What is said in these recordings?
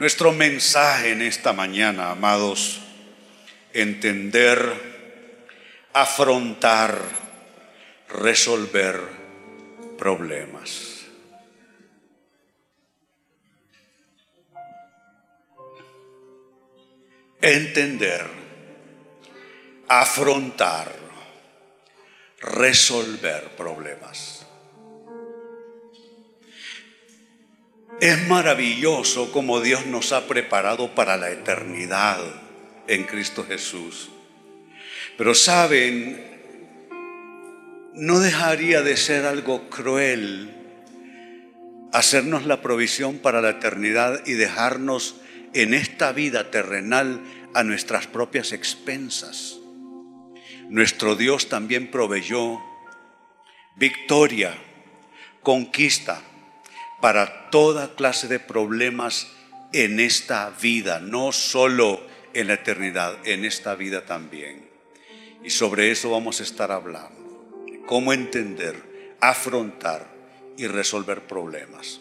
Nuestro mensaje en esta mañana, amados, entender, afrontar, resolver problemas. Entender, afrontar, resolver problemas. Es maravilloso como Dios nos ha preparado para la eternidad en Cristo Jesús. Pero saben, no dejaría de ser algo cruel hacernos la provisión para la eternidad y dejarnos en esta vida terrenal a nuestras propias expensas. Nuestro Dios también proveyó victoria, conquista, para toda clase de problemas en esta vida, no solo en la eternidad, en esta vida también. Y sobre eso vamos a estar hablando. Cómo entender, afrontar y resolver problemas.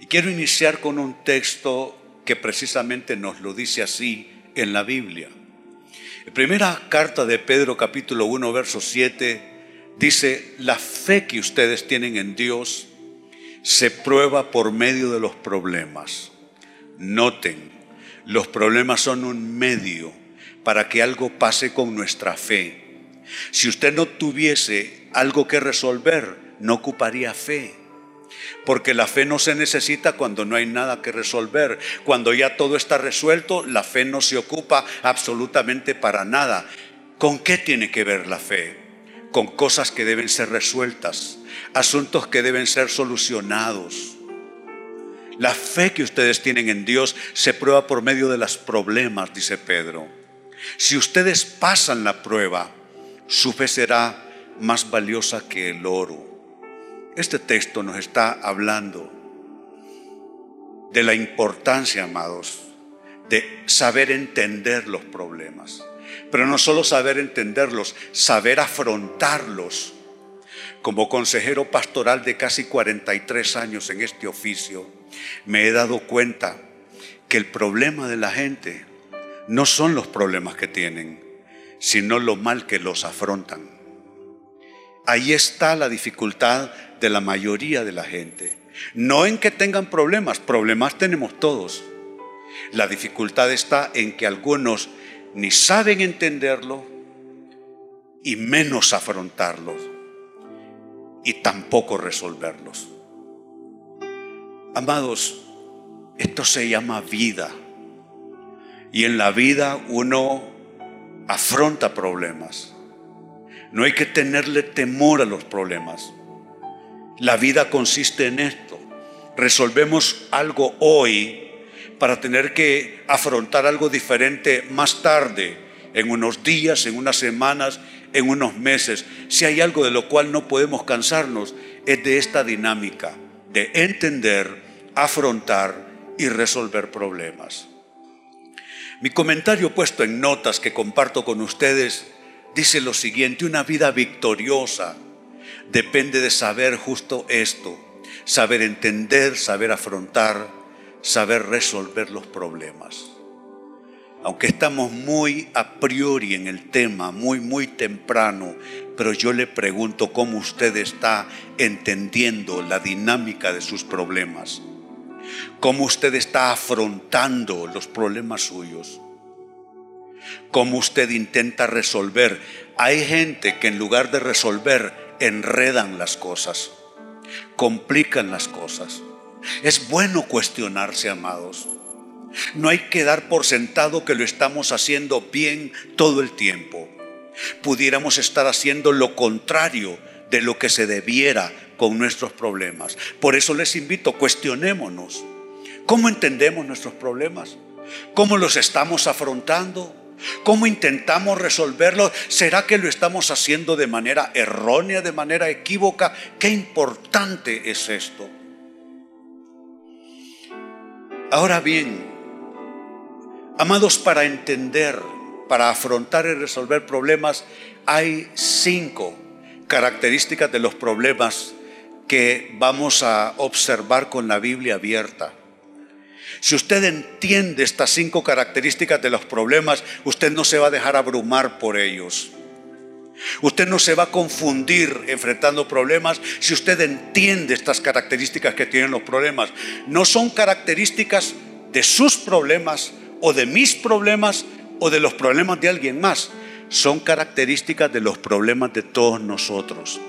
Y quiero iniciar con un texto que precisamente nos lo dice así en la Biblia. En primera carta de Pedro capítulo 1 verso 7 dice, la fe que ustedes tienen en Dios se prueba por medio de los problemas. Noten, los problemas son un medio para que algo pase con nuestra fe. Si usted no tuviese algo que resolver, no ocuparía fe. Porque la fe no se necesita cuando no hay nada que resolver. Cuando ya todo está resuelto, la fe no se ocupa absolutamente para nada. ¿Con qué tiene que ver la fe? Con cosas que deben ser resueltas asuntos que deben ser solucionados. La fe que ustedes tienen en Dios se prueba por medio de los problemas, dice Pedro. Si ustedes pasan la prueba, su fe será más valiosa que el oro. Este texto nos está hablando de la importancia, amados, de saber entender los problemas. Pero no solo saber entenderlos, saber afrontarlos como consejero pastoral de casi 43 años en este oficio, me he dado cuenta que el problema de la gente no son los problemas que tienen, sino lo mal que los afrontan. Ahí está la dificultad de la mayoría de la gente. No en que tengan problemas, problemas tenemos todos. La dificultad está en que algunos ni saben entenderlo y menos afrontarlo y tampoco resolverlos. Amados, esto se llama vida. Y en la vida uno afronta problemas. No hay que tenerle temor a los problemas. La vida consiste en esto. Resolvemos algo hoy para tener que afrontar algo diferente más tarde, en unos días, en unas semanas, en unos meses. Si hay algo de lo cual no podemos cansarnos, es de esta dinámica de entender, afrontar y resolver problemas. Mi comentario puesto en notas que comparto con ustedes dice lo siguiente, una vida victoriosa depende de saber justo esto, saber entender, saber afrontar, saber resolver los problemas aunque estamos muy a priori en el tema, muy, muy temprano, pero yo le pregunto cómo usted está entendiendo la dinámica de sus problemas, cómo usted está afrontando los problemas suyos, cómo usted intenta resolver. Hay gente que en lugar de resolver, enredan las cosas, complican las cosas. Es bueno cuestionarse, amados. No hay que dar por sentado que lo estamos haciendo bien todo el tiempo. Pudiéramos estar haciendo lo contrario de lo que se debiera con nuestros problemas. Por eso les invito, cuestionémonos. ¿Cómo entendemos nuestros problemas? ¿Cómo los estamos afrontando? ¿Cómo intentamos resolverlos? ¿Será que lo estamos haciendo de manera errónea, de manera equívoca? Qué importante es esto. Ahora bien, Amados, para entender, para afrontar y resolver problemas, hay cinco características de los problemas que vamos a observar con la Biblia abierta. Si usted entiende estas cinco características de los problemas, usted no se va a dejar abrumar por ellos. Usted no se va a confundir enfrentando problemas si usted entiende estas características que tienen los problemas. No son características de sus problemas o de mis problemas o de los problemas de alguien más. Son características de los problemas de todos nosotros.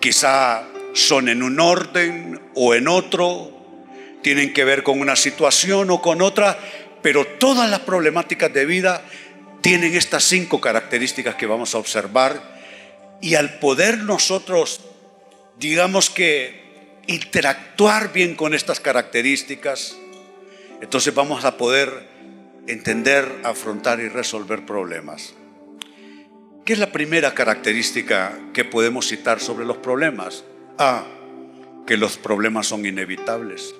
Quizá son en un orden o en otro, tienen que ver con una situación o con otra, pero todas las problemáticas de vida tienen estas cinco características que vamos a observar y al poder nosotros, digamos que, interactuar bien con estas características, entonces vamos a poder entender, afrontar y resolver problemas. ¿Qué es la primera característica que podemos citar sobre los problemas? A, que los problemas son inevitables.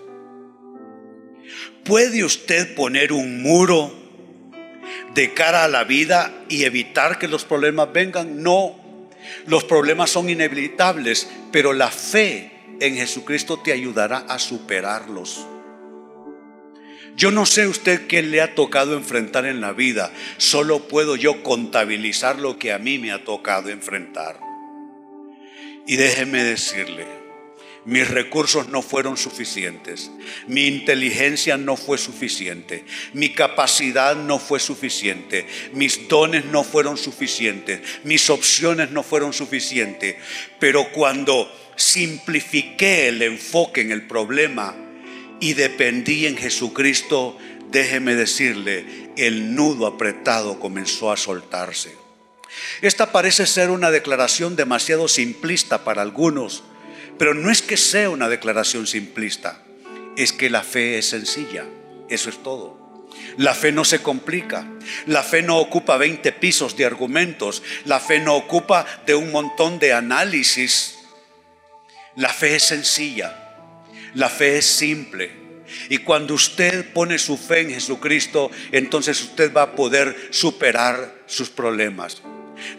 ¿Puede usted poner un muro de cara a la vida y evitar que los problemas vengan? No, los problemas son inevitables, pero la fe en Jesucristo te ayudará a superarlos. Yo no sé usted qué le ha tocado enfrentar en la vida, solo puedo yo contabilizar lo que a mí me ha tocado enfrentar. Y déjeme decirle, mis recursos no fueron suficientes, mi inteligencia no fue suficiente, mi capacidad no fue suficiente, mis dones no fueron suficientes, mis opciones no fueron suficientes. Pero cuando simplifiqué el enfoque en el problema y dependí en Jesucristo, déjeme decirle, el nudo apretado comenzó a soltarse. Esta parece ser una declaración demasiado simplista para algunos pero no es que sea una declaración simplista, es que la fe es sencilla, eso es todo. La fe no se complica, la fe no ocupa 20 pisos de argumentos, la fe no ocupa de un montón de análisis. La fe es sencilla, la fe es simple. Y cuando usted pone su fe en Jesucristo, entonces usted va a poder superar sus problemas.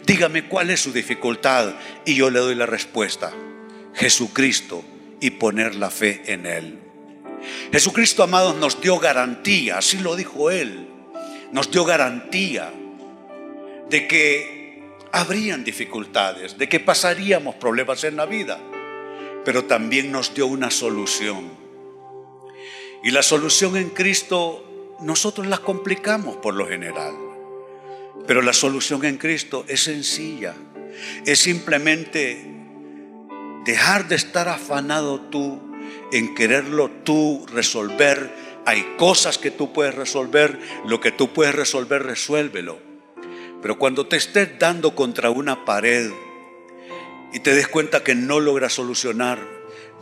Dígame cuál es su dificultad y yo le doy la respuesta. Jesucristo y poner la fe en Él. Jesucristo, amados, nos dio garantía, así lo dijo Él, nos dio garantía de que habrían dificultades, de que pasaríamos problemas en la vida, pero también nos dio una solución. Y la solución en Cristo nosotros la complicamos por lo general, pero la solución en Cristo es sencilla, es simplemente dejar de estar afanado tú en quererlo tú resolver. Hay cosas que tú puedes resolver, lo que tú puedes resolver, resuélvelo. Pero cuando te estés dando contra una pared y te des cuenta que no logras solucionar,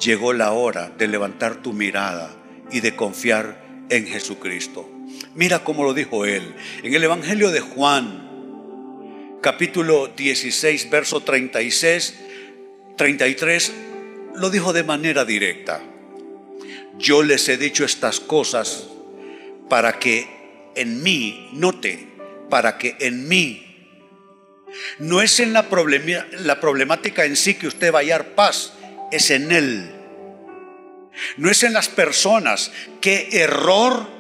llegó la hora de levantar tu mirada y de confiar en Jesucristo. Mira cómo lo dijo él. En el Evangelio de Juan, capítulo 16, verso 36, 33 lo dijo de manera directa. Yo les he dicho estas cosas para que en mí, note, para que en mí, no es en la, la problemática en sí que usted va a hallar paz, es en Él. No es en las personas. Qué error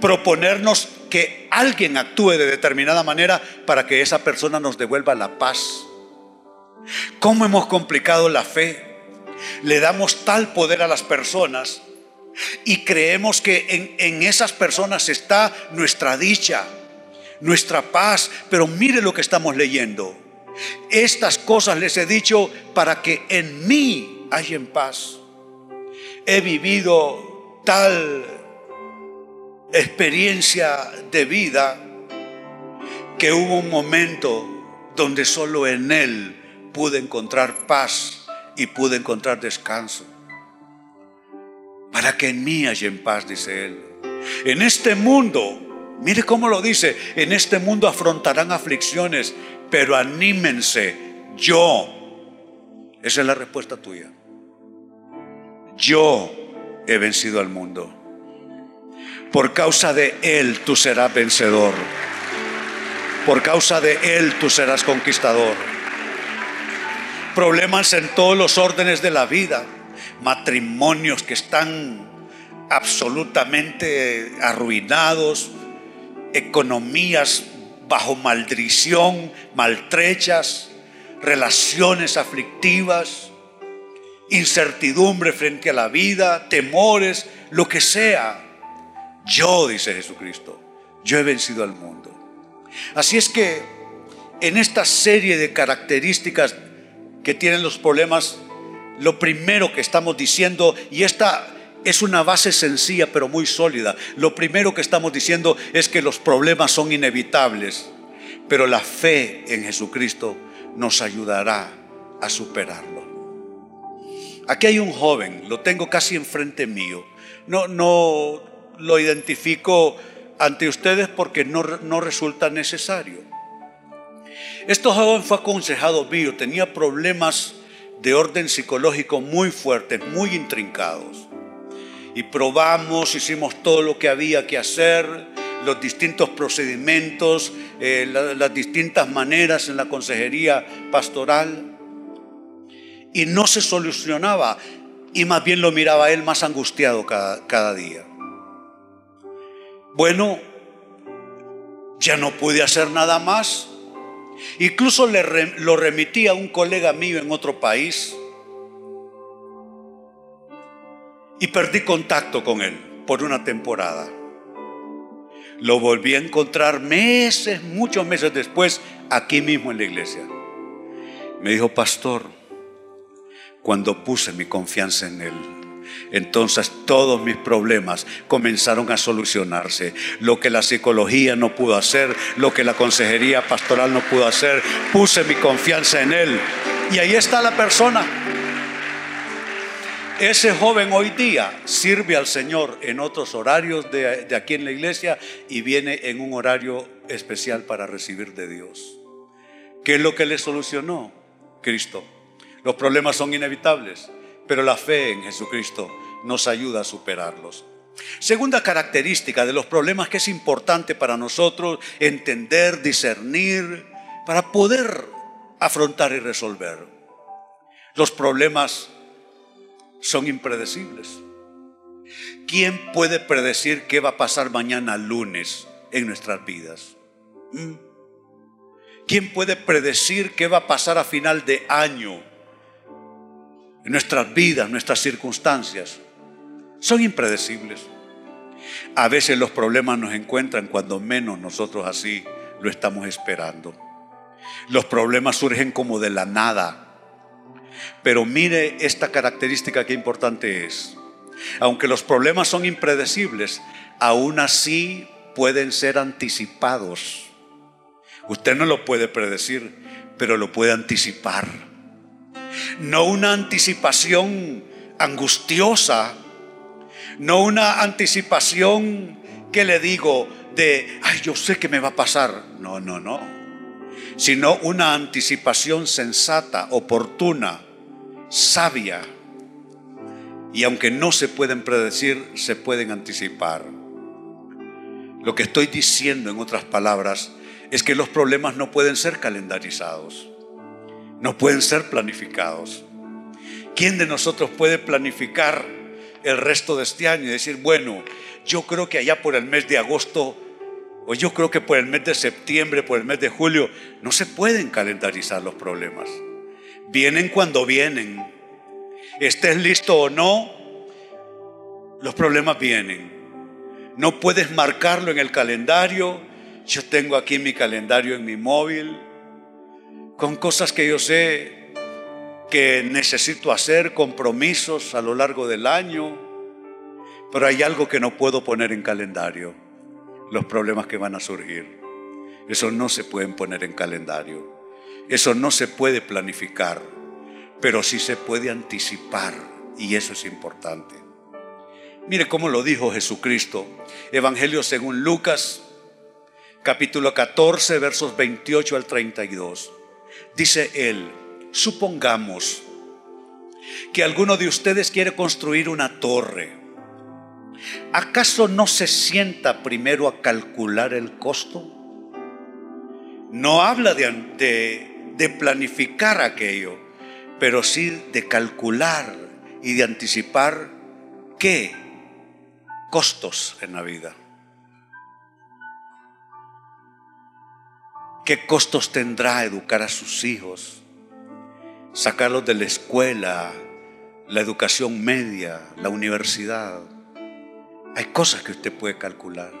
proponernos que alguien actúe de determinada manera para que esa persona nos devuelva la paz. ¿Cómo hemos complicado la fe? Le damos tal poder a las personas y creemos que en, esas personas está nuestra dicha, nuestra paz. Pero mire lo que estamos leyendo. Estas cosas les he dicho para que en mí en paz. He vivido tal experiencia de vida que hubo un momento donde solo en Él pude encontrar paz y pude encontrar descanso. Para que en mí haya en paz, dice él. En este mundo, mire cómo lo dice, en este mundo afrontarán aflicciones, pero anímense, yo. Esa es la respuesta tuya. Yo he vencido al mundo. Por causa de Él tú serás vencedor. Por causa de Él tú serás conquistador problemas en todos los órdenes de la vida, matrimonios que están absolutamente arruinados, economías bajo maldición, maltrechas, relaciones aflictivas, incertidumbre frente a la vida, temores, lo que sea. Yo, dice Jesucristo, yo he vencido al mundo. Así es que en esta serie de características que tienen los problemas, lo primero que estamos diciendo, y esta es una base sencilla pero muy sólida, lo primero que estamos diciendo es que los problemas son inevitables, pero la fe en Jesucristo nos ayudará a superarlo. Aquí hay un joven, lo tengo casi enfrente mío. No, no lo identifico ante ustedes porque no, no resulta necesario. Este joven fue aconsejado mío, tenía problemas de orden psicológico muy fuertes, muy intrincados. Y probamos, hicimos todo lo que había que hacer, los distintos procedimientos, eh, las distintas maneras en la consejería pastoral. Y no se solucionaba. Y más bien lo miraba él más angustiado cada día. Bueno, ya no pude hacer nada más. Incluso le, lo remití a un colega mío en otro país y perdí contacto con él por una temporada. Lo volví a encontrar meses, muchos meses después, aquí mismo en la iglesia. Me dijo, pastor, cuando puse mi confianza en él, entonces todos mis problemas comenzaron a solucionarse. Lo que la psicología no pudo hacer, lo que la consejería pastoral no pudo hacer, puse mi confianza en Él. Y ahí está la persona. Ese joven hoy día sirve al Señor en otros horarios de, de, aquí en la iglesia y viene en un horario especial para recibir de Dios. ¿Qué es lo que le solucionó? Cristo. Los problemas son inevitables pero la fe en Jesucristo nos ayuda a superarlos. Segunda característica de los problemas que es importante para nosotros entender, discernir, para poder afrontar y resolver. Los problemas son impredecibles. ¿Quién puede predecir qué va a pasar mañana lunes en nuestras vidas? ¿Mm? ¿Quién puede predecir qué va a pasar a final de año? nuestras vidas, nuestras circunstancias, son impredecibles. A veces los problemas nos encuentran cuando menos nosotros así lo estamos esperando. Los problemas surgen como de la nada. Pero mire esta característica que importante es. Aunque los problemas son impredecibles, aún así pueden ser anticipados. Usted no lo puede predecir, pero lo puede anticipar no una anticipación angustiosa, no una anticipación que le digo de, ay, yo sé que me va a pasar. No, no, no. Sino una anticipación sensata, oportuna, sabia. Y aunque no se pueden predecir, se pueden anticipar. Lo que estoy diciendo, en otras palabras, es que los problemas no pueden ser calendarizados no pueden ser planificados. ¿Quién de nosotros puede planificar el resto de este año y decir, bueno, yo creo que allá por el mes de agosto, o yo creo que por el mes de septiembre, por el mes de julio, no se pueden calendarizar los problemas. Vienen cuando vienen. Estés listo o no, los problemas vienen. No puedes marcarlo en el calendario. Yo tengo aquí mi calendario en mi móvil con cosas que yo sé que necesito hacer, compromisos a lo largo del año, pero hay algo que no puedo poner en calendario, los problemas que van a surgir. Eso no se pueden poner en calendario, eso no se puede planificar, pero sí se puede anticipar y eso es importante. Mire cómo lo dijo Jesucristo, Evangelio según Lucas, capítulo 14, versos 28 al 32. Dice él, supongamos que alguno de ustedes quiere construir una torre. ¿Acaso no se sienta primero a calcular el costo? No habla de, de, planificar aquello, pero sí de calcular y de anticipar qué, costos en la vida. ¿Qué costos tendrá educar a sus hijos? Sacarlos de la escuela, la educación media, la universidad. Hay cosas que usted puede calcular.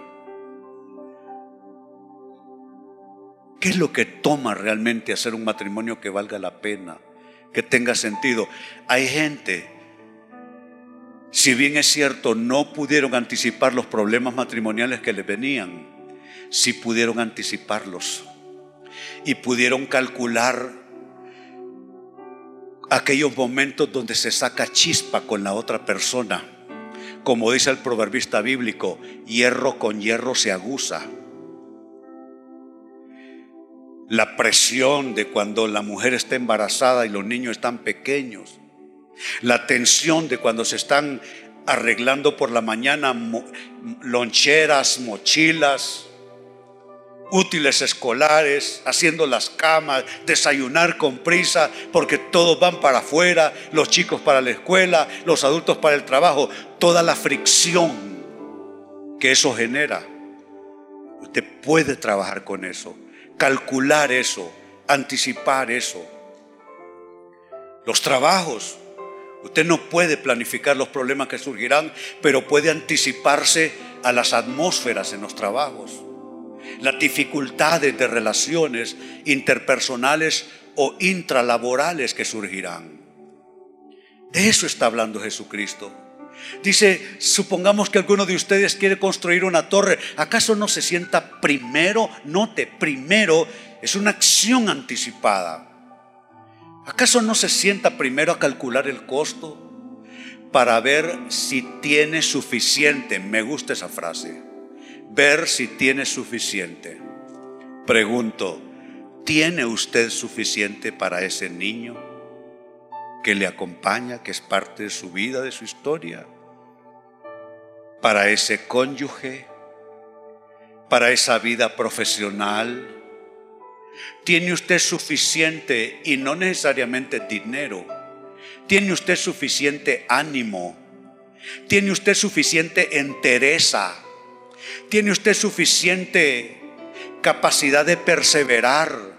¿Qué es lo que toma realmente hacer un matrimonio que valga la pena, que tenga sentido? Hay gente, si bien es cierto, no pudieron anticipar los problemas matrimoniales que les venían, sí pudieron anticiparlos y pudieron calcular aquellos momentos donde se saca chispa con la otra persona. Como dice el proverbista bíblico, hierro con hierro se aguza. La presión de cuando la mujer está embarazada y los niños están pequeños. La tensión de cuando se están arreglando por la mañana loncheras, mochilas, útiles escolares, haciendo las camas, desayunar con prisa, porque todos van para afuera, los chicos para la escuela, los adultos para el trabajo, toda la fricción que eso genera. Usted puede trabajar con eso, calcular eso, anticipar eso. Los trabajos, usted no puede planificar los problemas que surgirán, pero puede anticiparse a las atmósferas en los trabajos las dificultades de relaciones interpersonales o intralaborales que surgirán. De eso está hablando Jesucristo. Dice, supongamos que alguno de ustedes quiere construir una torre. ¿Acaso no se sienta primero? Note, primero es una acción anticipada. ¿Acaso no se sienta primero a calcular el costo para ver si tiene suficiente? Me gusta esa frase ver si tiene suficiente. Pregunto, ¿tiene usted suficiente para ese niño que le acompaña, que es parte de su vida, de su historia? Para ese cónyuge, para esa vida profesional. ¿Tiene usted suficiente y no necesariamente dinero? ¿Tiene usted suficiente ánimo? ¿Tiene usted suficiente entereza? ¿Tiene usted suficiente capacidad de perseverar?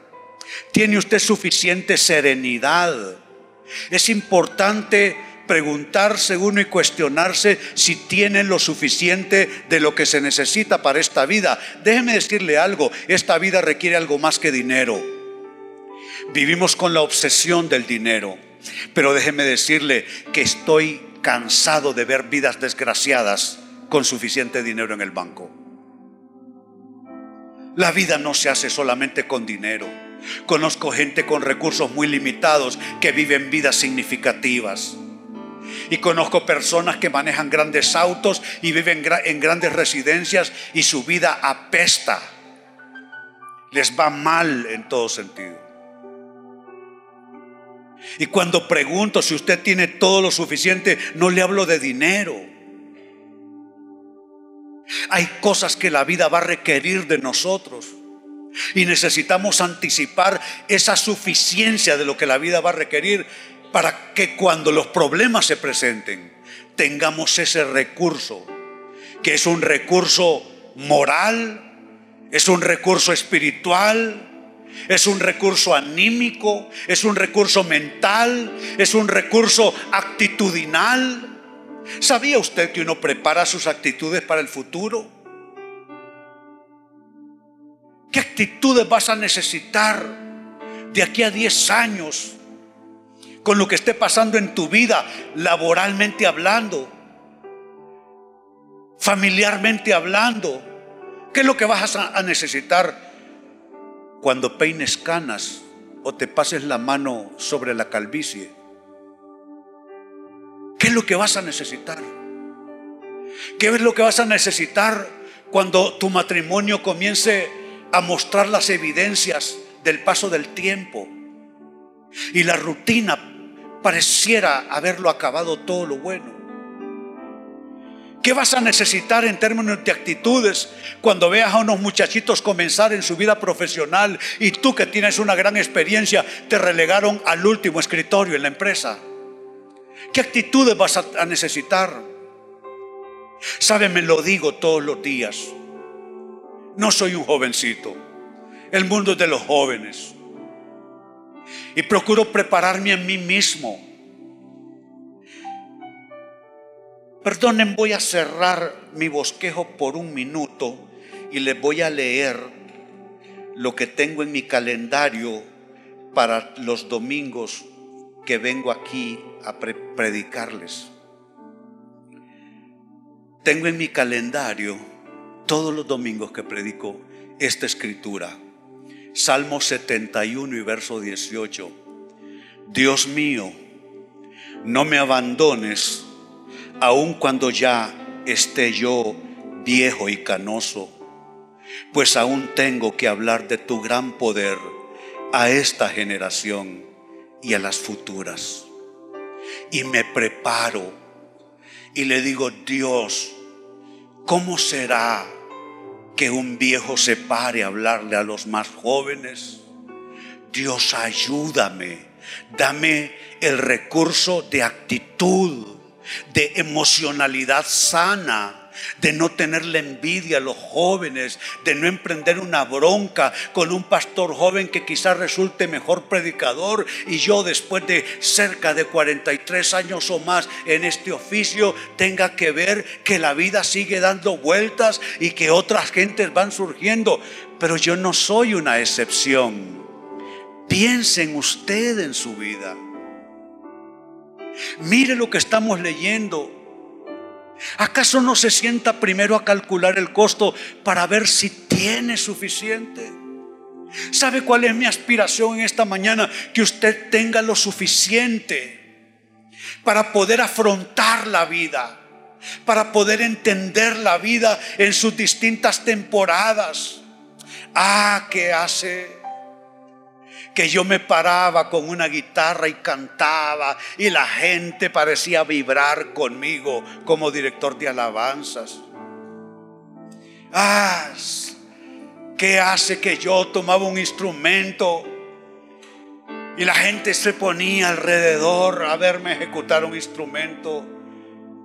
¿Tiene usted suficiente serenidad? Es importante preguntarse uno y cuestionarse si tiene lo suficiente de lo que se necesita para esta vida. Déjeme decirle algo, esta vida requiere algo más que dinero. Vivimos con la obsesión del dinero, pero déjeme decirle que estoy cansado de ver vidas desgraciadas con suficiente dinero en el banco. La vida no se hace solamente con dinero. Conozco gente con recursos muy limitados que viven vidas significativas. Y conozco personas que manejan grandes autos y viven en grandes residencias y su vida apesta. Les va mal en todo sentido. Y cuando pregunto si usted tiene todo lo suficiente, no le hablo de dinero. Hay cosas que la vida va a requerir de nosotros. Y necesitamos anticipar esa suficiencia de lo que la vida va a requerir para que cuando los problemas se presenten tengamos ese recurso, que es un recurso moral, es un recurso espiritual, es un recurso anímico, es un recurso mental, es un recurso actitudinal. ¿Sabía usted que uno prepara sus actitudes para el futuro? ¿Qué actitudes vas a necesitar de aquí a 10 años con lo que esté pasando en tu vida, laboralmente hablando, familiarmente hablando? ¿Qué es lo que vas a necesitar cuando peines canas o te pases la mano sobre la calvicie? ¿Qué es lo que vas a necesitar? ¿Qué es lo que vas a necesitar cuando tu matrimonio comience a mostrar las evidencias del paso del tiempo y la rutina pareciera haberlo acabado todo lo bueno? ¿Qué vas a necesitar en términos de actitudes cuando veas a unos muchachitos comenzar en su vida profesional y tú que tienes una gran experiencia te relegaron al último escritorio en la empresa? ¿Qué actitudes vas a necesitar? Sabe, me lo digo todos los días. No soy un jovencito. El mundo es de los jóvenes. Y procuro prepararme a mí mismo. Perdonen, voy a cerrar mi bosquejo por un minuto y les voy a leer lo que tengo en mi calendario para los domingos que vengo aquí a predicarles. Tengo en mi calendario todos los domingos que predico esta escritura. Salmo 71 y verso 18. Dios mío, no me abandones aun cuando ya esté yo viejo y canoso, pues aún tengo que hablar de tu gran poder a esta generación y a las futuras. Y me preparo y le digo, Dios, ¿cómo será que un viejo se pare a hablarle a los más jóvenes? Dios, ayúdame, dame el recurso de actitud, de emocionalidad sana de no tenerle envidia a los jóvenes, de no emprender una bronca con un pastor joven que quizás resulte mejor predicador y yo después de cerca de 43 años o más en este oficio tenga que ver que la vida sigue dando vueltas y que otras gentes van surgiendo. Pero yo no soy una excepción. Piensen usted en su vida. Mire lo que estamos leyendo. ¿Acaso no se sienta primero a calcular el costo para ver si tiene suficiente? ¿Sabe cuál es mi aspiración en esta mañana? Que usted tenga lo suficiente para poder afrontar la vida, para poder entender la vida en sus distintas temporadas. Ah, ¿qué hace? Que yo me paraba con una guitarra y cantaba y la gente parecía vibrar conmigo como director de alabanzas. Ah, ¿qué hace que yo tomaba un instrumento y la gente se ponía alrededor a verme ejecutar un instrumento?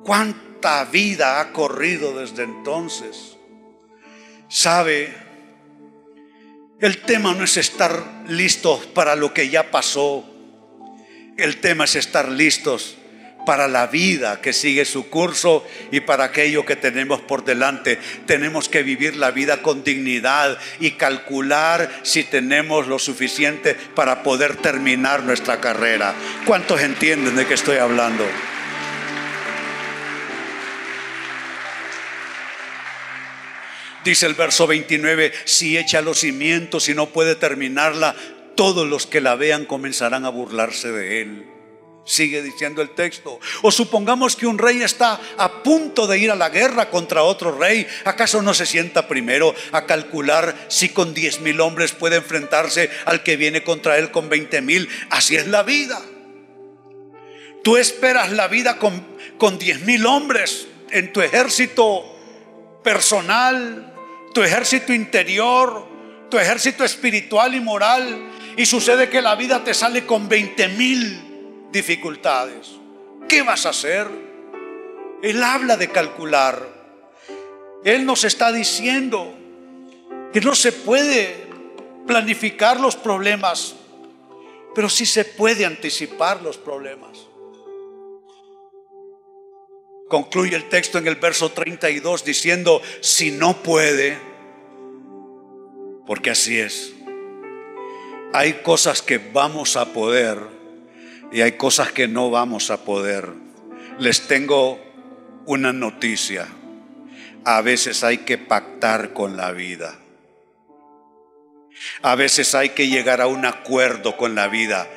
¿Cuánta vida ha corrido desde entonces? ¿Sabe? El tema no es estar listos para lo que ya pasó. El tema es estar listos para la vida que sigue su curso y para aquello que tenemos por delante. Tenemos que vivir la vida con dignidad y calcular si tenemos lo suficiente para poder terminar nuestra carrera. ¿Cuántos entienden de qué estoy hablando? Dice el verso 29, si echa los cimientos y no puede terminarla, todos los que la vean comenzarán a burlarse de él. Sigue diciendo el texto. O supongamos que un rey está a punto de ir a la guerra contra otro rey. ¿Acaso no se sienta primero a calcular si con 10 mil hombres puede enfrentarse al que viene contra él con 20 mil? Así es la vida. Tú esperas la vida con, con 10 mil hombres en tu ejército personal, tu ejército interior, tu ejército espiritual y moral, y sucede que la vida te sale con 20 mil dificultades. ¿Qué vas a hacer? Él habla de calcular. Él nos está diciendo que no se puede planificar los problemas, pero sí se puede anticipar los problemas. Concluye el texto en el verso 32 diciendo, si no puede, porque así es, hay cosas que vamos a poder y hay cosas que no vamos a poder. Les tengo una noticia. A veces hay que pactar con la vida. A veces hay que llegar a un acuerdo con la vida.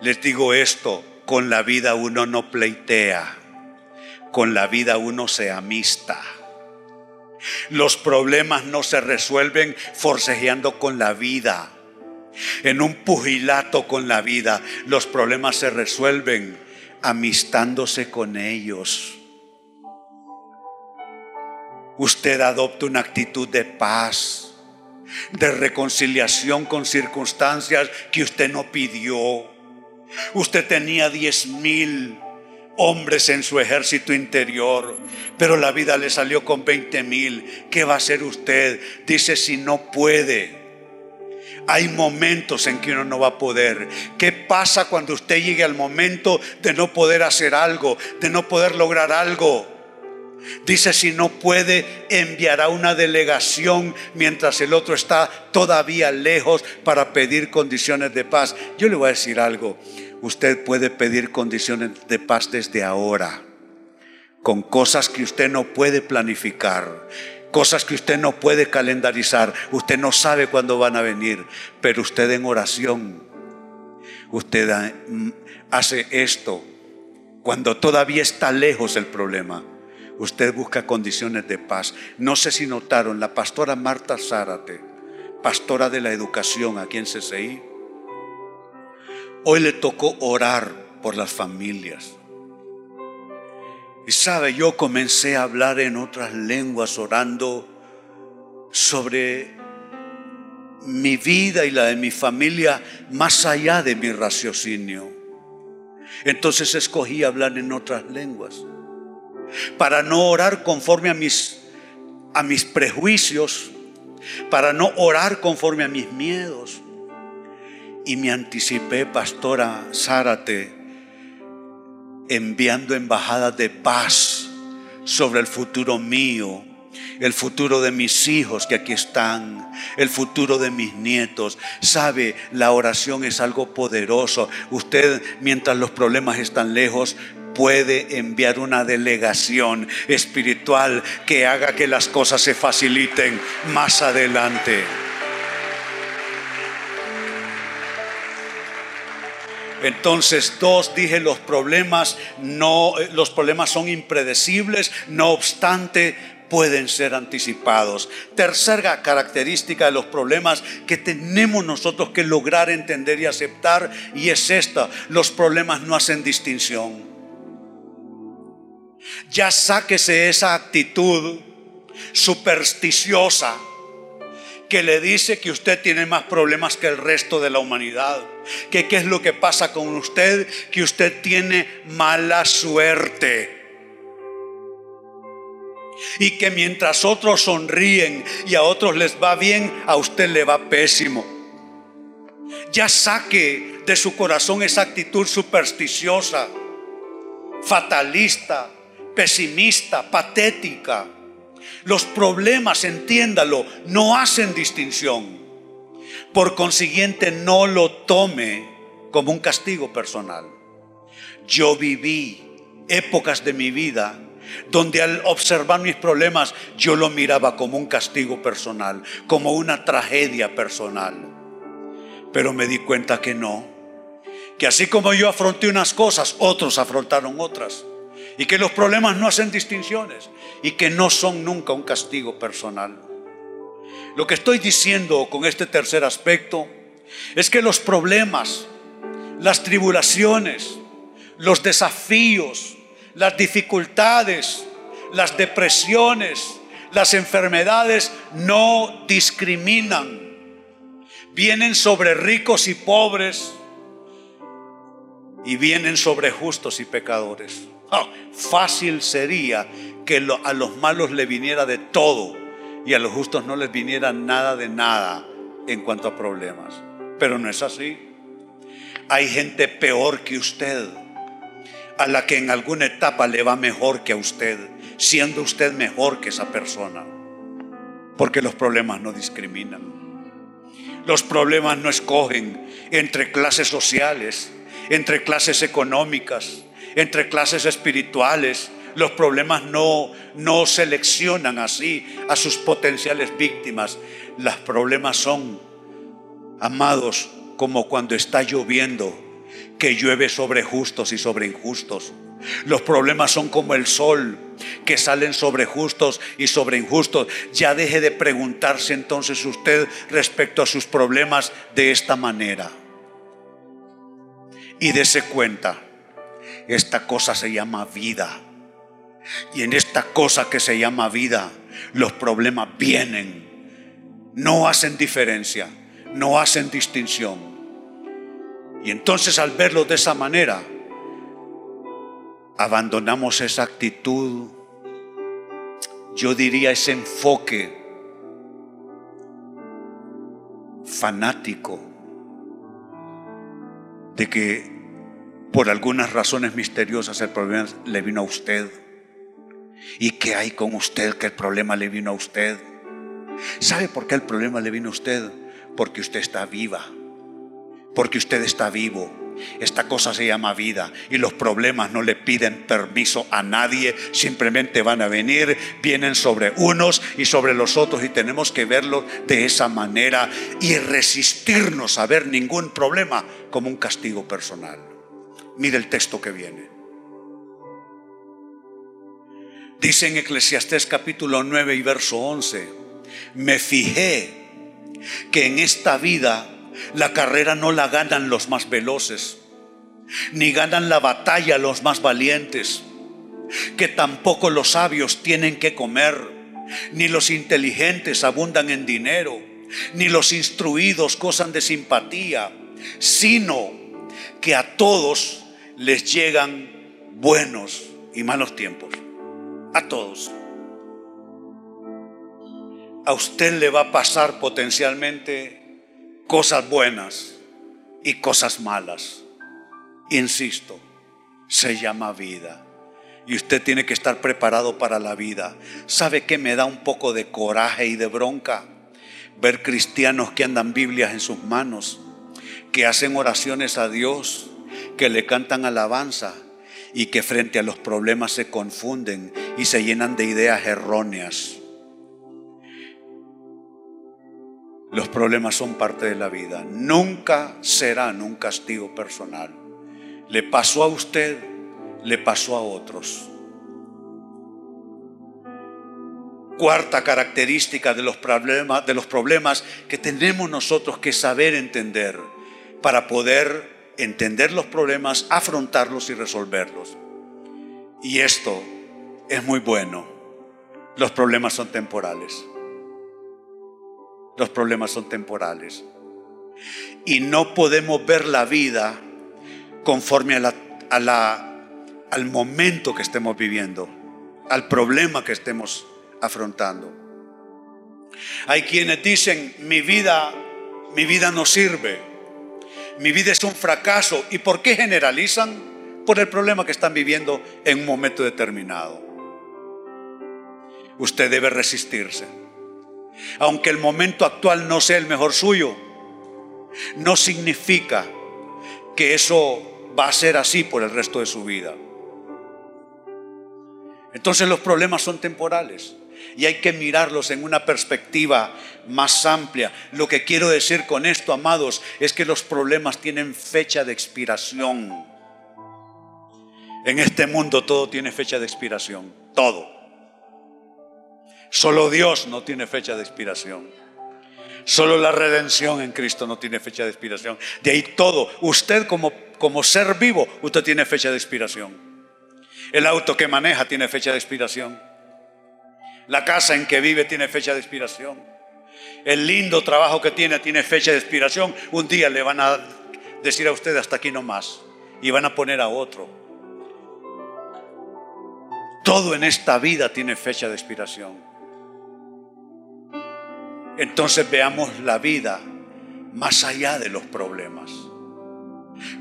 Les digo esto, con la vida uno no pleitea con la vida uno se amista. Los problemas no se resuelven forcejeando con la vida. En un pugilato con la vida, los problemas se resuelven amistándose con ellos. Usted adopta una actitud de paz, de reconciliación con circunstancias que usted no pidió. Usted tenía diez mil hombres en su ejército interior, pero la vida le salió con 20 mil. ¿Qué va a hacer usted? Dice si no puede. Hay momentos en que uno no va a poder. ¿Qué pasa cuando usted llegue al momento de no poder hacer algo, de no poder lograr algo? Dice, si no puede, enviará una delegación mientras el otro está todavía lejos para pedir condiciones de paz. Yo le voy a decir algo. Usted puede pedir condiciones de paz desde ahora, con cosas que usted no puede planificar, cosas que usted no puede calendarizar, usted no sabe cuándo van a venir, pero usted en oración, usted mm, hace esto cuando todavía está lejos el problema. Usted busca condiciones de paz. No sé si notaron, la pastora Marta Zárate, pastora de la educación aquí en CCI, Hoy le tocó orar por las familias. Y sabe, yo comencé a hablar en otras lenguas orando sobre mi vida y la de mi familia más allá de mi raciocinio. Entonces escogí hablar en otras lenguas para no orar conforme a mis a mis prejuicios, para no orar conforme a mis miedos, y me anticipé, pastora Zárate, enviando embajadas de paz sobre el futuro mío, el futuro de mis hijos que aquí están, el futuro de mis nietos. Sabe, la oración es algo poderoso. Usted, mientras los problemas están lejos, puede enviar una delegación espiritual que haga que las cosas se faciliten más adelante. Entonces, dos, dije, los problemas no, eh, los problemas son impredecibles, no obstante, pueden ser anticipados. Tercera característica de los problemas que tenemos nosotros que lograr entender y aceptar, y es esta, los problemas no hacen distinción. Ya sáquese esa actitud supersticiosa que le dice que usted tiene más problemas que el resto de la humanidad. Que qué es lo que pasa con usted, que usted tiene mala suerte. Y que mientras otros sonríen y a otros les va bien, a usted le va pésimo. Ya saque de su corazón esa actitud supersticiosa, fatalista, pesimista, patética los problemas, entiéndalo, no hacen distinción. Por consiguiente, no lo tome como un castigo personal. Yo viví épocas de mi vida donde al observar mis problemas yo lo miraba como un castigo personal, como una tragedia personal. Pero me di cuenta que no, que así como yo afronté unas cosas, otros afrontaron otras y que los problemas no hacen distinciones y que no son nunca un castigo personal. Lo que estoy diciendo con este tercer aspecto es que los problemas, las tribulaciones, los desafíos, las dificultades, las depresiones, las enfermedades no discriminan. Vienen sobre ricos y pobres y vienen sobre justos y pecadores. Ah, fácil sería que a los malos le viniera de todo y a los justos no les viniera nada de nada en cuanto a problemas. Pero no es así. Hay gente peor que usted, a la que en alguna etapa le va mejor que a usted, siendo usted mejor que esa persona. Porque los problemas no discriminan. Los problemas no escogen entre clases sociales, entre clases económicas, entre clases espirituales. Los problemas no, no seleccionan así a sus potenciales víctimas. Los problemas son, amados, como cuando está lloviendo, que llueve sobre justos y sobre injustos. Los problemas son como el sol, que salen sobre justos y sobre injustos. Ya deje de preguntarse entonces usted respecto a sus problemas de esta manera. Y dése cuenta esta cosa se llama vida. Y en esta cosa que se llama vida, los problemas vienen. No hacen diferencia, no hacen distinción. Y entonces al verlo de esa manera, abandonamos esa actitud, yo diría ese enfoque fanático de que por algunas razones misteriosas el problema le vino a usted. ¿Y qué hay con usted que el problema le vino a usted? ¿Sabe por qué el problema le vino a usted? Porque usted está viva, porque usted está vivo. Esta cosa se llama vida y los problemas no le piden permiso a nadie, simplemente van a venir, vienen sobre unos y sobre los otros y tenemos que verlo de esa manera y resistirnos a ver ningún problema como un castigo personal. Mire el texto que viene. Dice en Eclesiastés capítulo 9 y verso 11, me fijé que en esta vida la carrera no la ganan los más veloces, ni ganan la batalla los más valientes, que tampoco los sabios tienen que comer, ni los inteligentes abundan en dinero, ni los instruidos gozan de simpatía, sino que a todos les llegan buenos y malos tiempos. A todos. A usted le va a pasar potencialmente cosas buenas y cosas malas. Insisto, se llama vida. Y usted tiene que estar preparado para la vida. ¿Sabe que me da un poco de coraje y de bronca? Ver cristianos que andan Biblias en sus manos, que hacen oraciones a Dios, que le cantan alabanza y que frente a los problemas se confunden y se llenan de ideas erróneas. Los problemas son parte de la vida. Nunca serán un castigo personal. Le pasó a usted, le pasó a otros. Cuarta característica de los problemas, de los problemas que tenemos nosotros que saber entender para poder entender los problemas, afrontarlos y resolverlos. Y esto es muy bueno. Los problemas son temporales. Los problemas son temporales. Y no podemos ver la vida conforme a la, al momento que estemos viviendo, al problema que estemos afrontando. Hay quienes dicen, mi vida, mi vida no sirve, mi vida es un fracaso. ¿Y por qué generalizan? Por el problema que están viviendo en un momento determinado. Usted debe resistirse. Aunque el momento actual no sea el mejor suyo, no significa que eso va a ser así por el resto de su vida. Entonces los problemas son temporales y hay que mirarlos en una perspectiva más amplia. Lo que quiero decir con esto, amados, es que los problemas tienen fecha de expiración. En este mundo todo tiene fecha de expiración, todo. Solo Dios no tiene fecha de expiración. Solo la redención en Cristo no tiene fecha de expiración. De ahí todo. Usted como, como ser vivo, usted tiene fecha de expiración. El auto que maneja tiene fecha de expiración. La casa en que vive tiene fecha de expiración. El lindo trabajo que tiene tiene fecha de expiración. Un día le van a decir a usted hasta aquí no más y van a poner a otro. Todo en esta vida tiene fecha de expiración. Entonces veamos la vida más allá de los problemas.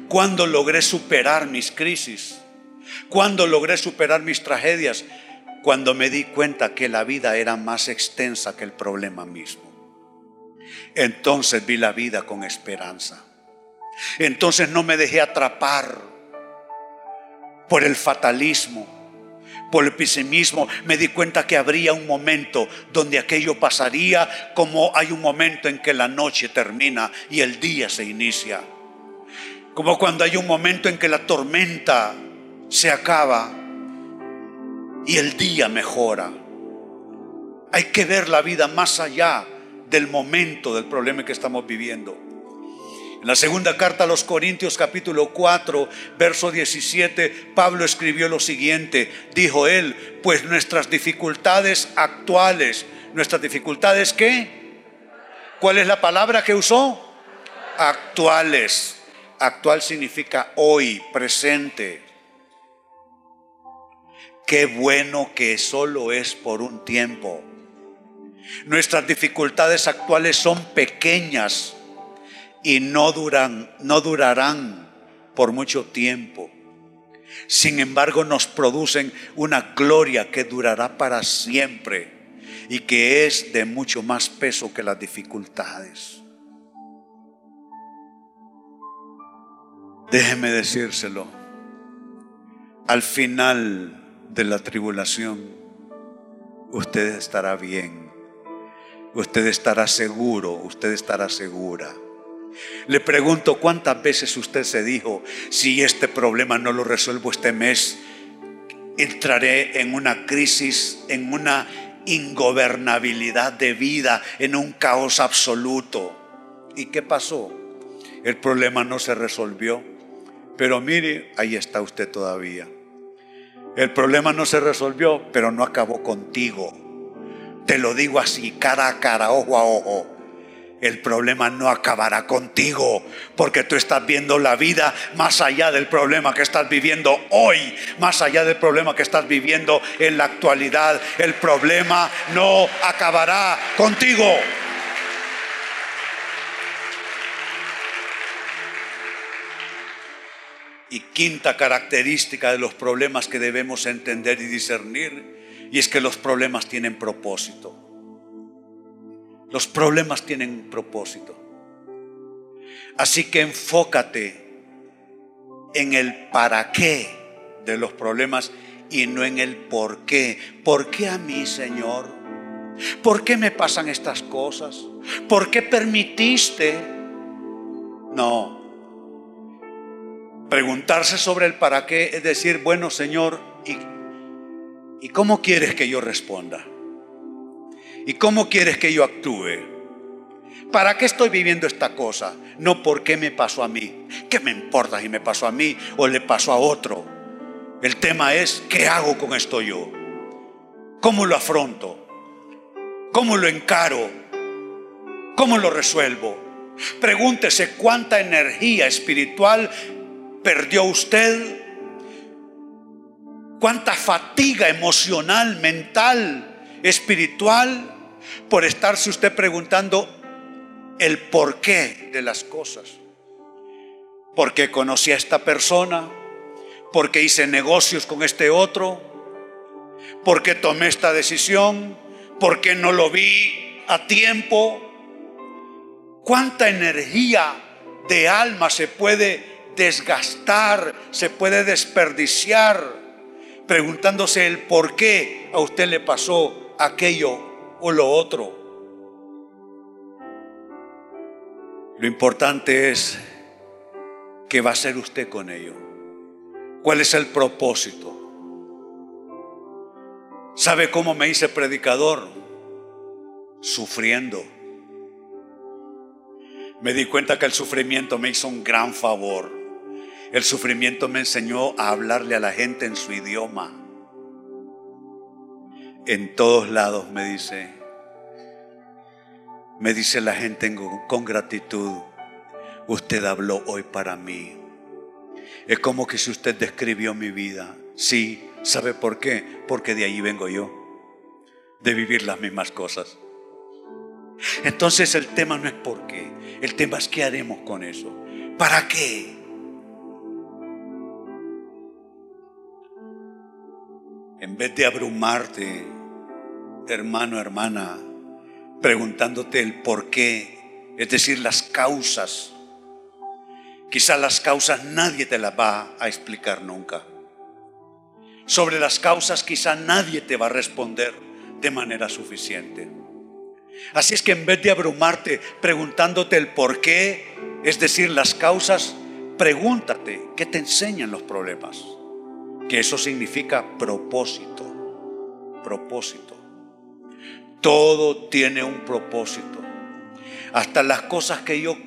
Cuando logré superar mis crisis, cuando logré superar mis tragedias, cuando me di cuenta que la vida era más extensa que el problema mismo. Entonces vi la vida con esperanza. Entonces no me dejé atrapar por el fatalismo, por el pesimismo, me di cuenta que habría un momento donde aquello pasaría como hay un momento en que la noche termina y el día se inicia. Como cuando hay un momento en que la tormenta se acaba y el día mejora. Hay que ver la vida más allá del momento del problema que estamos viviendo. En la segunda carta a los Corintios capítulo 4, verso 17, Pablo escribió lo siguiente, dijo él, pues nuestras dificultades actuales, nuestras dificultades qué? ¿Cuál es la palabra que usó? Actuales. Actual significa hoy, presente. Qué bueno que solo es por un tiempo. Nuestras dificultades actuales son pequeñas y no duran, no durarán por mucho tiempo. Sin embargo, nos producen una gloria que durará para siempre y que es de mucho más peso que las dificultades. Déjeme decírselo. Al final de la tribulación, usted estará bien. Usted estará seguro, usted estará segura. Le pregunto cuántas veces usted se dijo, si este problema no lo resuelvo este mes, entraré en una crisis, en una ingobernabilidad de vida, en un caos absoluto. ¿Y qué pasó? El problema no se resolvió. Pero mire, ahí está usted todavía. El problema no se resolvió, pero no acabó contigo. Te lo digo así, cara a cara, ojo a ojo. El problema no acabará contigo, porque tú estás viendo la vida más allá del problema que estás viviendo hoy, más allá del problema que estás viviendo en la actualidad. El problema no acabará contigo. Y quinta característica de los problemas que debemos entender y discernir, y es que los problemas tienen propósito. Los problemas tienen propósito. Así que enfócate en el para qué de los problemas y no en el por qué. ¿Por qué a mí, Señor? ¿Por qué me pasan estas cosas? ¿Por qué permitiste? No, Preguntarse sobre el para qué es decir, bueno Señor, ¿y, ¿y cómo quieres que yo responda? ¿Y cómo quieres que yo actúe? ¿Para qué estoy viviendo esta cosa? No por qué me pasó a mí. ¿Qué me importa si me pasó a mí o le pasó a otro? El tema es, ¿qué hago con esto yo? ¿Cómo lo afronto? ¿Cómo lo encaro? ¿Cómo lo resuelvo? Pregúntese cuánta energía espiritual perdió usted? ¿Cuánta fatiga emocional, mental, espiritual por estarse usted preguntando el porqué de las cosas? ¿Por qué conocí a esta persona? ¿Por qué hice negocios con este otro? ¿Por qué tomé esta decisión? ¿Por qué no lo vi a tiempo? ¿Cuánta energía de alma se puede desgastar, se puede desperdiciar, preguntándose el por qué a usted le pasó aquello o lo otro. Lo importante es qué va a hacer usted con ello. ¿Cuál es el propósito? ¿Sabe cómo me hice predicador? Sufriendo. Me di cuenta que el sufrimiento me hizo un gran favor. El sufrimiento me enseñó a hablarle a la gente en su idioma. En todos lados me dice, me dice la gente con gratitud, usted habló hoy para mí. Es como que si usted describió mi vida. Sí, ¿sabe por qué? Porque de ahí vengo yo, de vivir las mismas cosas. Entonces el tema no es por qué, el tema es qué haremos con eso. ¿Para qué? En vez de abrumarte, hermano, hermana, preguntándote el por qué, es decir, las causas. Quizás las causas nadie te las va a explicar nunca. Sobre las causas quizá nadie te va a responder de manera suficiente. Así es que en vez de abrumarte preguntándote el por qué, es decir, las causas, pregúntate qué te enseñan los problemas que eso significa propósito, propósito. Todo tiene un propósito. Hasta las cosas que yo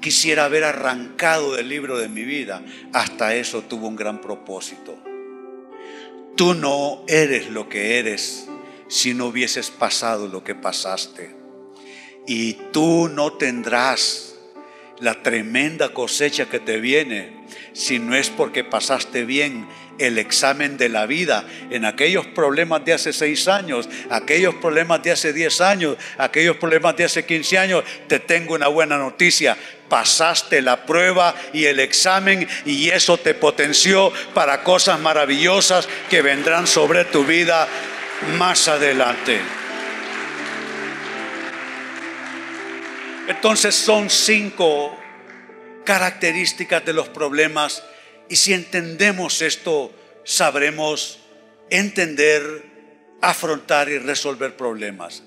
quisiera haber arrancado del libro de mi vida, hasta eso tuvo un gran propósito. Tú no eres lo que eres si no hubieses pasado lo que pasaste. Y tú no tendrás la tremenda cosecha que te viene si no es porque pasaste bien el examen de la vida en aquellos problemas de hace seis años, aquellos problemas de hace diez años, aquellos problemas de hace quince años, te tengo una buena noticia. Pasaste la prueba y el examen y eso te potenció para cosas maravillosas que vendrán sobre tu vida más adelante. Entonces son cinco características de los problemas y si entendemos esto, sabremos entender, afrontar y resolver problemas.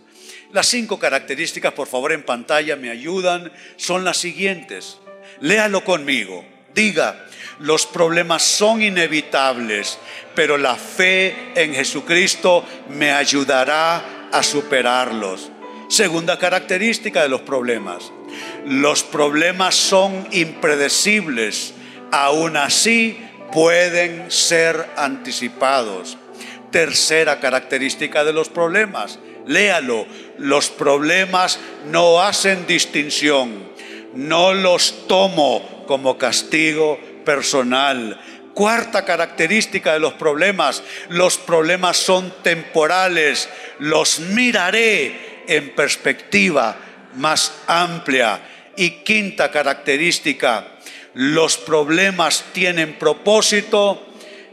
Las cinco características, por favor, en pantalla me ayudan, son las siguientes. Léalo conmigo. Diga, los problemas son inevitables, pero la fe en Jesucristo me ayudará a superarlos. Segunda característica de los problemas. Los problemas son impredecibles, aún así pueden ser anticipados. Tercera característica de los problemas, léalo, los problemas no hacen distinción, no los tomo como castigo personal. Cuarta característica de los problemas, los problemas son temporales, los miraré en perspectiva más amplia. Y quinta característica, los problemas tienen propósito,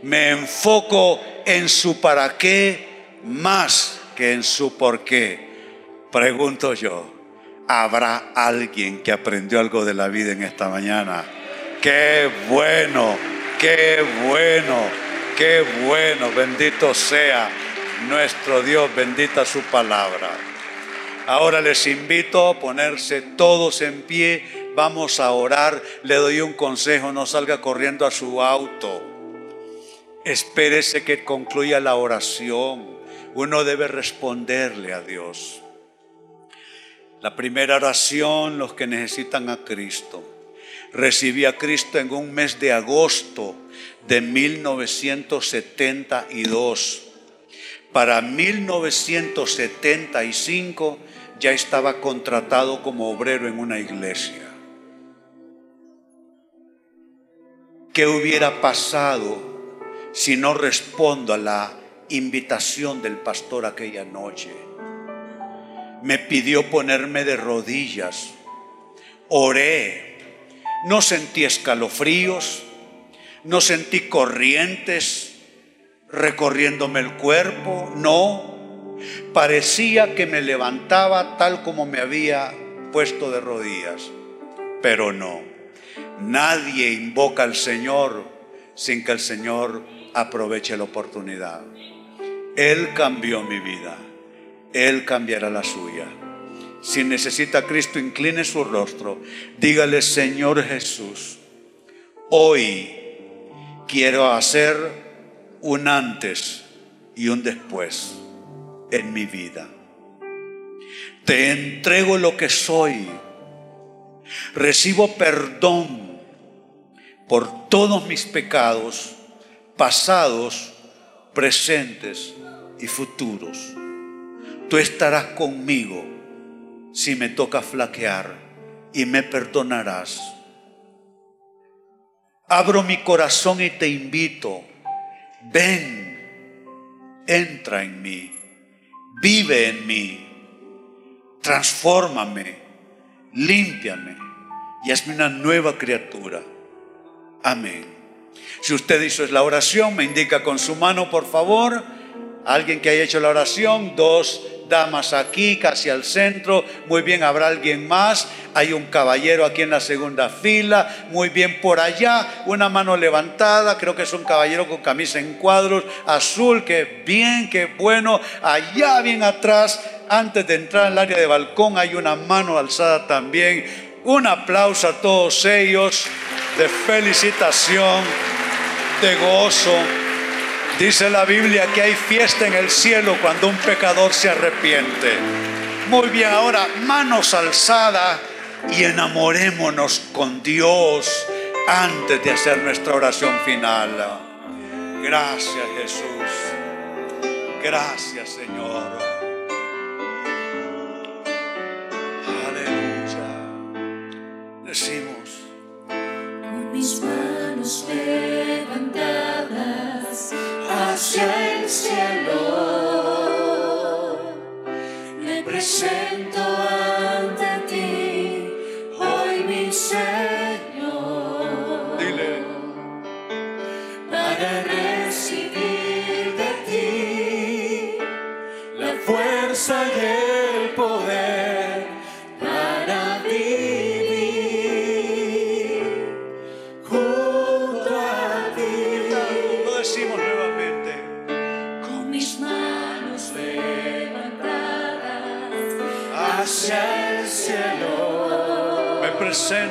me enfoco en su para qué más que en su por qué. Pregunto yo, ¿habrá alguien que aprendió algo de la vida en esta mañana? Qué bueno, qué bueno, qué bueno, bendito sea nuestro Dios, bendita su palabra. Ahora les invito a ponerse todos en pie vamos a orar, le doy un consejo, no salga corriendo a su auto. Espérese que concluya la oración. Uno debe responderle a Dios. La primera oración, los que necesitan a Cristo. Recibí a Cristo en un mes de agosto de 1972. Para 1975 ya estaba contratado como obrero en una iglesia. ¿Qué hubiera pasado si no respondo a la invitación del pastor aquella noche? Me pidió ponerme de rodillas. Oré. No sentí escalofríos. No sentí corrientes recorriéndome el cuerpo. No. Parecía que me levantaba tal como me había puesto de rodillas. Pero no. Nadie invoca al Señor sin que el Señor aproveche la oportunidad. Él cambió mi vida. Él cambiará la suya. Si necesita Cristo, incline su rostro. Dígale, Señor Jesús, hoy quiero hacer un antes y un después en mi vida. Te entrego lo que soy. Recibo perdón por todos mis pecados, pasados, presentes y futuros. Tú estarás conmigo si me toca flaquear y me perdonarás. Abro mi corazón y te invito, ven, entra en mí, vive en mí, transfórmame, límpiame y hazme una nueva criatura. Amén. Si usted hizo la oración, me indica con su mano, por favor. Alguien que haya hecho la oración, dos damas aquí, casi al centro. Muy bien, habrá alguien más. Hay un caballero aquí en la segunda fila. Muy bien, por allá, una mano levantada. Creo que es un caballero con camisa en cuadros, azul. Que bien, qué bueno. Allá, bien atrás, antes de entrar al área de balcón, hay una mano alzada también. Un aplauso a todos ellos de felicitación, de gozo. Dice la Biblia que hay fiesta en el cielo cuando un pecador se arrepiente. Muy bien, ahora manos alzadas y enamorémonos con Dios antes de hacer nuestra oración final. Gracias Jesús. Gracias Señor. Con mis manos levantadas hacia el cielo. Me presento ante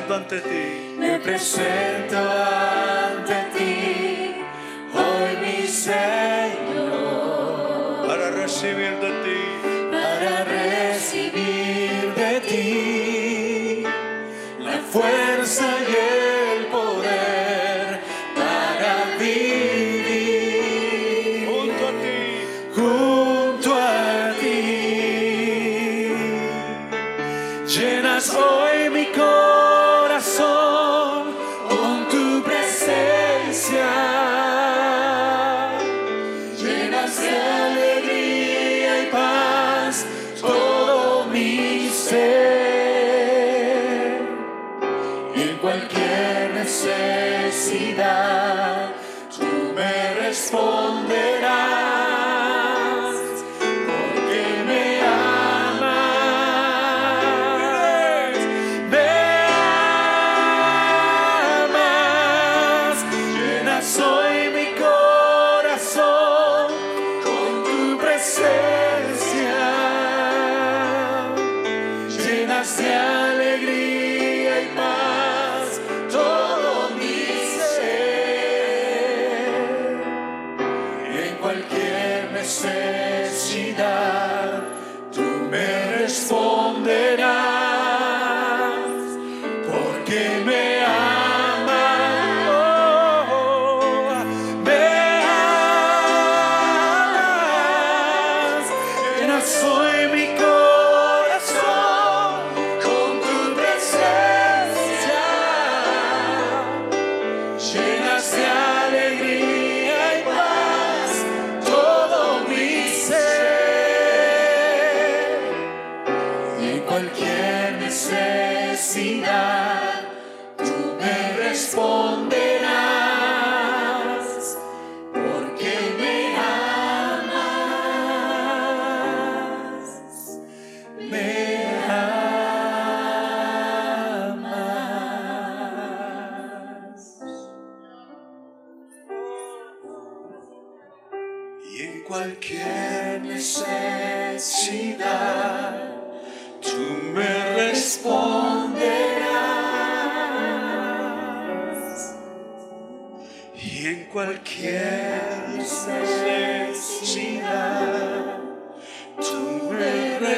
presento ante ti. presento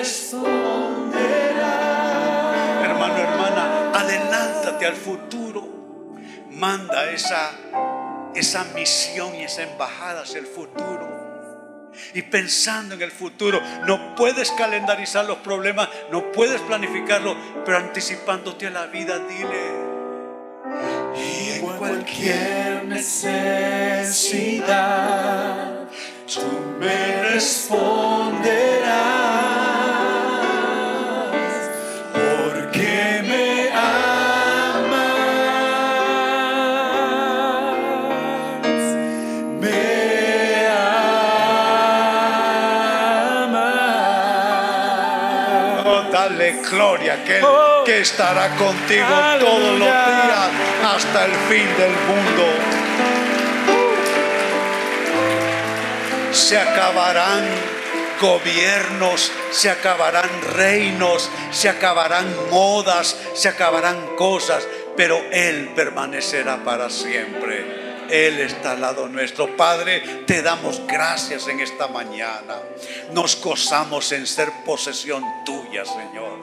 me responderás. Hermano, hermana, adelántate al futuro. Manda esa, esa misión y esa embajada hacia el futuro. Y pensando en el futuro, no puedes calendarizar los problemas, no puedes planificarlo, pero anticipándote a la vida, dile. Y en cualquier necesidad tú me responderás gloria aquel Oh. que estará contigo todos los días hasta el fin del mundo. Se acabarán gobiernos, se acabarán reinos, se acabarán modas, se acabarán cosas, pero Él permanecerá para siempre. Él está al lado nuestro. Padre, te damos gracias en esta mañana. Nos gozamos en ser posesión tuya, Señor.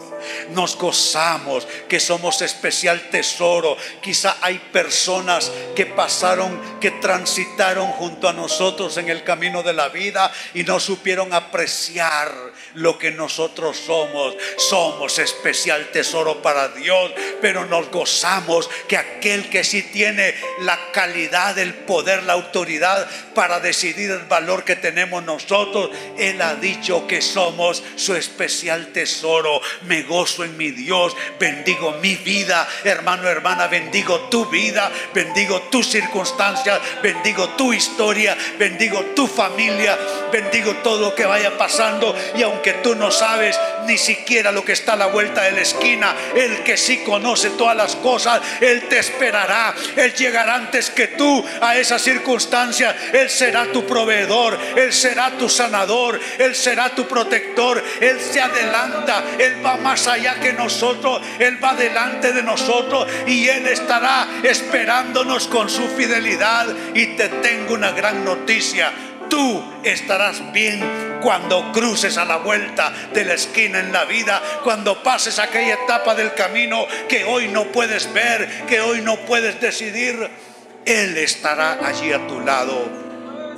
Nos gozamos que somos especial tesoro. Quizá hay personas que pasaron, que transitaron junto a nosotros en el camino de la vida y no supieron apreciar lo que nosotros somos. Somos especial tesoro para Dios, pero nos gozamos que aquel que sí tiene la calidad el poder, la autoridad para decidir el valor que tenemos nosotros. Él ha dicho que somos su especial tesoro. Me gozo en mi Dios, bendigo mi vida, hermano, hermana, bendigo tu vida, bendigo tus circunstancias, bendigo tu historia, bendigo tu familia, bendigo todo lo que vaya pasando. Y aunque tú no sabes ni siquiera lo que está a la vuelta de la esquina, el que sí conoce todas las cosas, Él te esperará, Él llegará antes que tú a esa circunstancia, Él será tu proveedor, Él será tu sanador, Él será tu protector, Él se adelanta, Él va más allá que nosotros, Él va delante de nosotros y Él estará esperándonos con su fidelidad. Y te tengo una gran noticia, tú estarás bien cuando cruces a la vuelta de la esquina en la vida, cuando pases aquella etapa del camino que hoy no puedes ver, que hoy no puedes decidir. Él estará allí a tu lado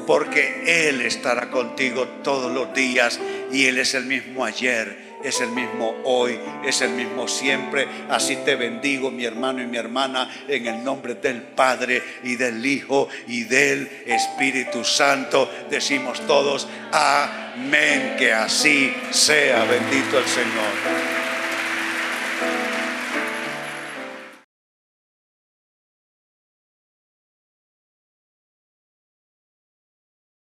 porque Él estará contigo todos los días y Él es el mismo ayer es el mismo hoy, es el mismo siempre. Así te bendigo, mi hermano y mi hermana, en el nombre del Padre y del Hijo y del Espíritu Santo. Decimos todos, amén, que así sea. Bendito el Señor.